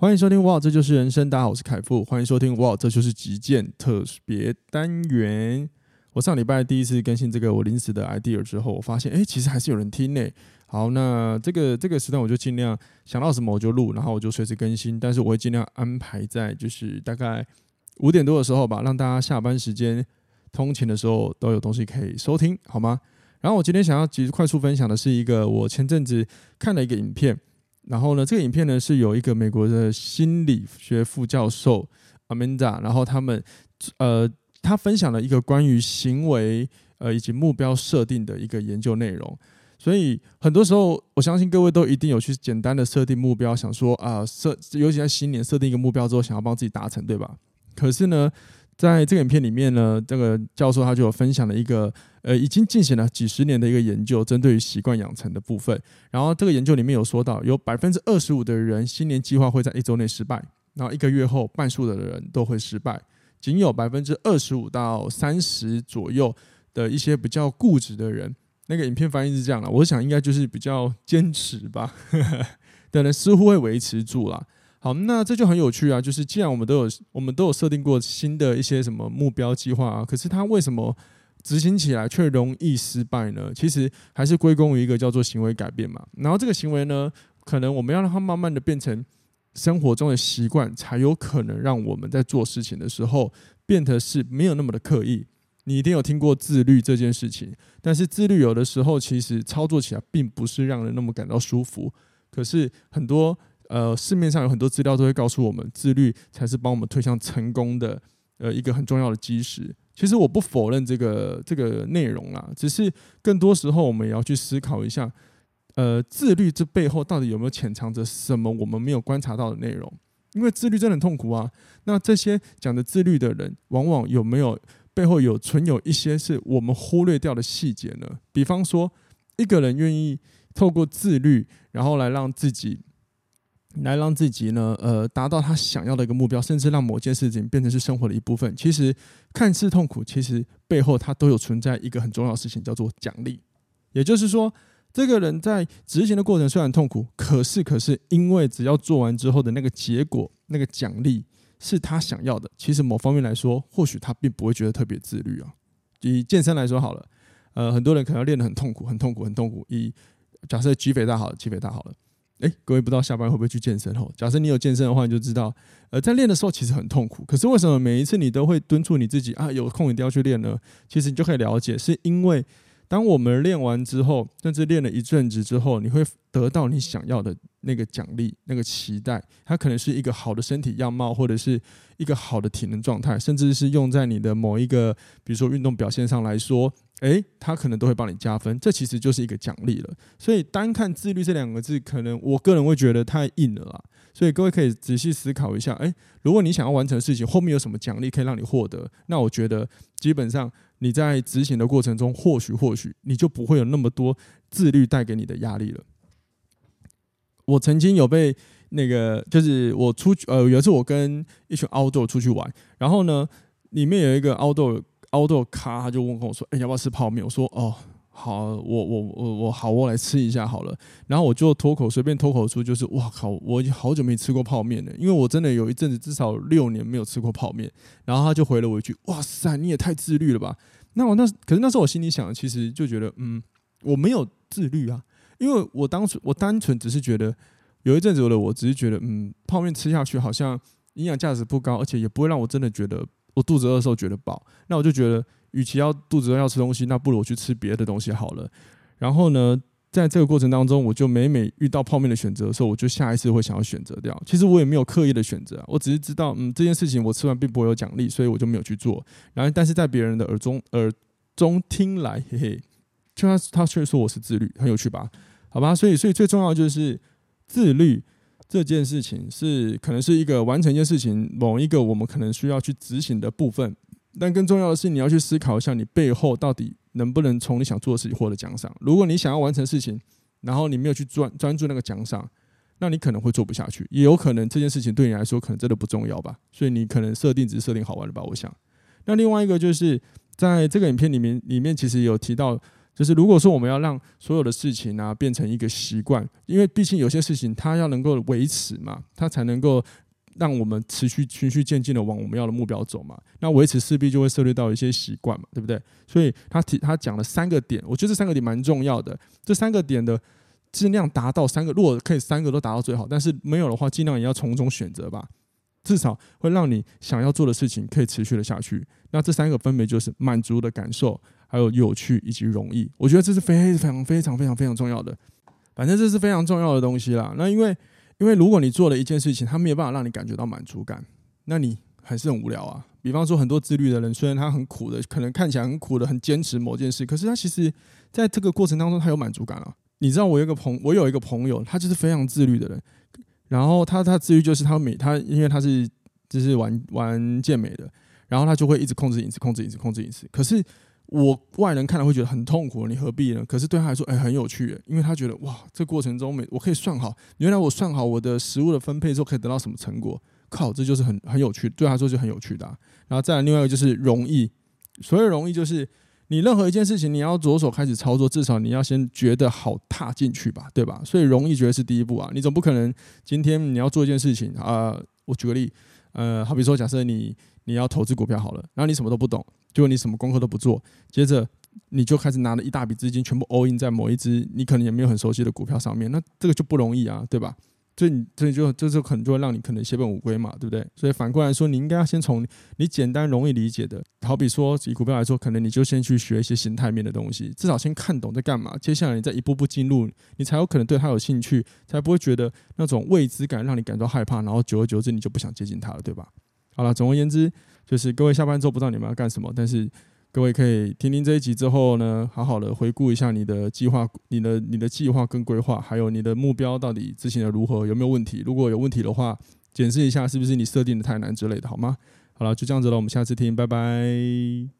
欢迎收听哇，这就是人生。大家好，我是凯富。欢迎收听哇，这就是极简特别单元。我上礼拜第一次更新这个我临时的 idea 之后，我发现哎，其实还是有人听呢。好，那这个这个时段我就尽量想到什么我就录，然后我就随时更新。但是我会尽量安排在就是大概五点多的时候吧，让大家下班时间通勤的时候都有东西可以收听，好吗？然后我今天想要其实快速分享的是一个我前阵子看了一个影片。然后呢，这个影片呢是有一个美国的心理学副教授 Amanda，然后他们呃，他分享了一个关于行为呃以及目标设定的一个研究内容。所以很多时候，我相信各位都一定有去简单的设定目标，想说啊设，尤其在新年设定一个目标之后，想要帮自己达成，对吧？可是呢，在这个影片里面呢，这个教授他就有分享了一个。呃，已经进行了几十年的一个研究，针对于习惯养成的部分。然后这个研究里面有说到，有百分之二十五的人新年计划会在一周内失败，然后一个月后半数的人都会失败，仅有百分之二十五到三十左右的一些比较固执的人，那个影片翻译是这样的，我想应该就是比较坚持吧，的人似乎会维持住了。好，那这就很有趣啊，就是既然我们都有我们都有设定过新的一些什么目标计划啊，可是他为什么？执行起来却容易失败呢？其实还是归功于一个叫做行为改变嘛。然后这个行为呢，可能我们要让它慢慢的变成生活中的习惯，才有可能让我们在做事情的时候变得是没有那么的刻意。你一定有听过自律这件事情，但是自律有的时候其实操作起来并不是让人那么感到舒服。可是很多呃市面上有很多资料都会告诉我们，自律才是帮我们推向成功的呃一个很重要的基石。其实我不否认这个这个内容啦，只是更多时候我们也要去思考一下，呃，自律这背后到底有没有潜藏着什么我们没有观察到的内容？因为自律真的很痛苦啊。那这些讲的自律的人，往往有没有背后有存有一些是我们忽略掉的细节呢？比方说，一个人愿意透过自律，然后来让自己。来让自己呢，呃，达到他想要的一个目标，甚至让某件事情变成是生活的一部分。其实看似痛苦，其实背后它都有存在一个很重要的事情，叫做奖励。也就是说，这个人在执行的过程虽然痛苦，可是可是因为只要做完之后的那个结果，那个奖励是他想要的。其实某方面来说，或许他并不会觉得特别自律啊。以健身来说好了，呃，很多人可能要练得很痛苦，很痛苦，很痛苦。以假设肌肥大好了，肌肥大好了。哎，各位不知道下班会不会去健身吼？假设你有健身的话，你就知道，呃，在练的时候其实很痛苦。可是为什么每一次你都会敦促你自己啊，有空一定要去练呢？其实你就可以了解，是因为当我们练完之后，甚至练了一阵子之后，你会得到你想要的那个奖励、那个期待。它可能是一个好的身体样貌，或者是一个好的体能状态，甚至是用在你的某一个，比如说运动表现上来说。诶，它可能都会帮你加分，这其实就是一个奖励了。所以单看自律这两个字，可能我个人会觉得太硬了啦。所以各位可以仔细思考一下，哎，如果你想要完成的事情，后面有什么奖励可以让你获得？那我觉得基本上你在执行的过程中，或许或许你就不会有那么多自律带给你的压力了。我曾经有被那个，就是我出去，呃，有一次我跟一群 outdoor 出去玩，然后呢，里面有一个 outdoor。凹豆咖，他就问跟我说：“哎、要不要吃泡面？”我说：“哦，好，我我我我好，我来吃一下好了。”然后我就脱口随便脱口出，就是：“哇靠，我已经好久没吃过泡面了，因为我真的有一阵子至少六年没有吃过泡面。”然后他就回了我一句：“哇塞，你也太自律了吧？”那我那可是那时候我心里想，其实就觉得，嗯，我没有自律啊，因为我当时我单纯只是觉得有一阵子的我只是觉得，嗯，泡面吃下去好像营养价值不高，而且也不会让我真的觉得。我肚子饿的时候觉得饱，那我就觉得，与其要肚子饿要吃东西，那不如我去吃别的东西好了。然后呢，在这个过程当中，我就每每遇到泡面的选择的时候，我就下一次会想要选择掉。其实我也没有刻意的选择，我只是知道，嗯，这件事情我吃完并不会有奖励，所以我就没有去做。然后，但是在别人的耳中耳中听来，嘿嘿，就他他却说我是自律，很有趣吧？好吧，所以所以最重要就是自律。这件事情是可能是一个完成一件事情，某一个我们可能需要去执行的部分，但更重要的是你要去思考一下，你背后到底能不能从你想做的事情获得奖赏。如果你想要完成事情，然后你没有去专专注那个奖赏，那你可能会做不下去，也有可能这件事情对你来说可能真的不重要吧。所以你可能设定只是设定好玩的吧，我想。那另外一个就是在这个影片里面，里面其实有提到。就是如果说我们要让所有的事情啊变成一个习惯，因为毕竟有些事情它要能够维持嘛，它才能够让我们持续循序渐进的往我们要的目标走嘛。那维持势必就会涉猎到一些习惯嘛，对不对？所以他提他讲了三个点，我觉得这三个点蛮重要的。这三个点的尽量达到三个，如果可以三个都达到最好，但是没有的话，尽量也要从中选择吧。至少会让你想要做的事情可以持续的下去。那这三个分别就是满足的感受，还有有趣以及容易。我觉得这是非常非常非常非常重要的。反正这是非常重要的东西啦。那因为因为如果你做了一件事情，它没有办法让你感觉到满足感，那你还是很无聊啊。比方说很多自律的人，虽然他很苦的，可能看起来很苦的，很坚持某件事，可是他其实在这个过程当中，他有满足感啊。你知道我有一个朋，我有一个朋友，他就是非常自律的人。然后他他自律就是他每他因为他是就是玩玩健美的，然后他就会一直控制饮食，控制饮食，控制饮食。可是我外人看了会觉得很痛苦，你何必呢？可是对他来说，哎，很有趣，因为他觉得哇，这过程中每我可以算好，原来我算好我的食物的分配之后可以得到什么成果，靠，这就是很很有趣，对他来说就很有趣的啊。然后再来另外一个就是容易，所谓容易就是。你任何一件事情，你要着手开始操作，至少你要先觉得好踏进去吧，对吧？所以容易觉得是第一步啊。你总不可能今天你要做一件事情啊、我举个例，呃，好比说，假设你你要投资股票好了，然后你什么都不懂，结果你什么功课都不做，接着你就开始拿了一大笔资金，全部 all in 在某一只你可能也没有很熟悉的股票上面，那这个就不容易啊，对吧？所以你这就这就可能就会让你可能血本无归嘛，对不对？所以反过来说，你应该要先从你简单容易理解的，好比说以股票来说，可能你就先去学一些形态面的东西，至少先看懂在干嘛。接下来你再一步步进入，你才有可能对它有兴趣，才不会觉得那种未知感让你感到害怕，然后久而久之你就不想接近它了，对吧？好了，总而言之，就是各位下班之后不知道你们要干什么，但是。各位可以听听这一集之后呢，好好的回顾一下你的计划、你的你的计划跟规划，还有你的目标到底执行的如何，有没有问题？如果有问题的话，检视一下是不是你设定的太难之类的，好吗？好了，就这样子了，我们下次听，拜拜。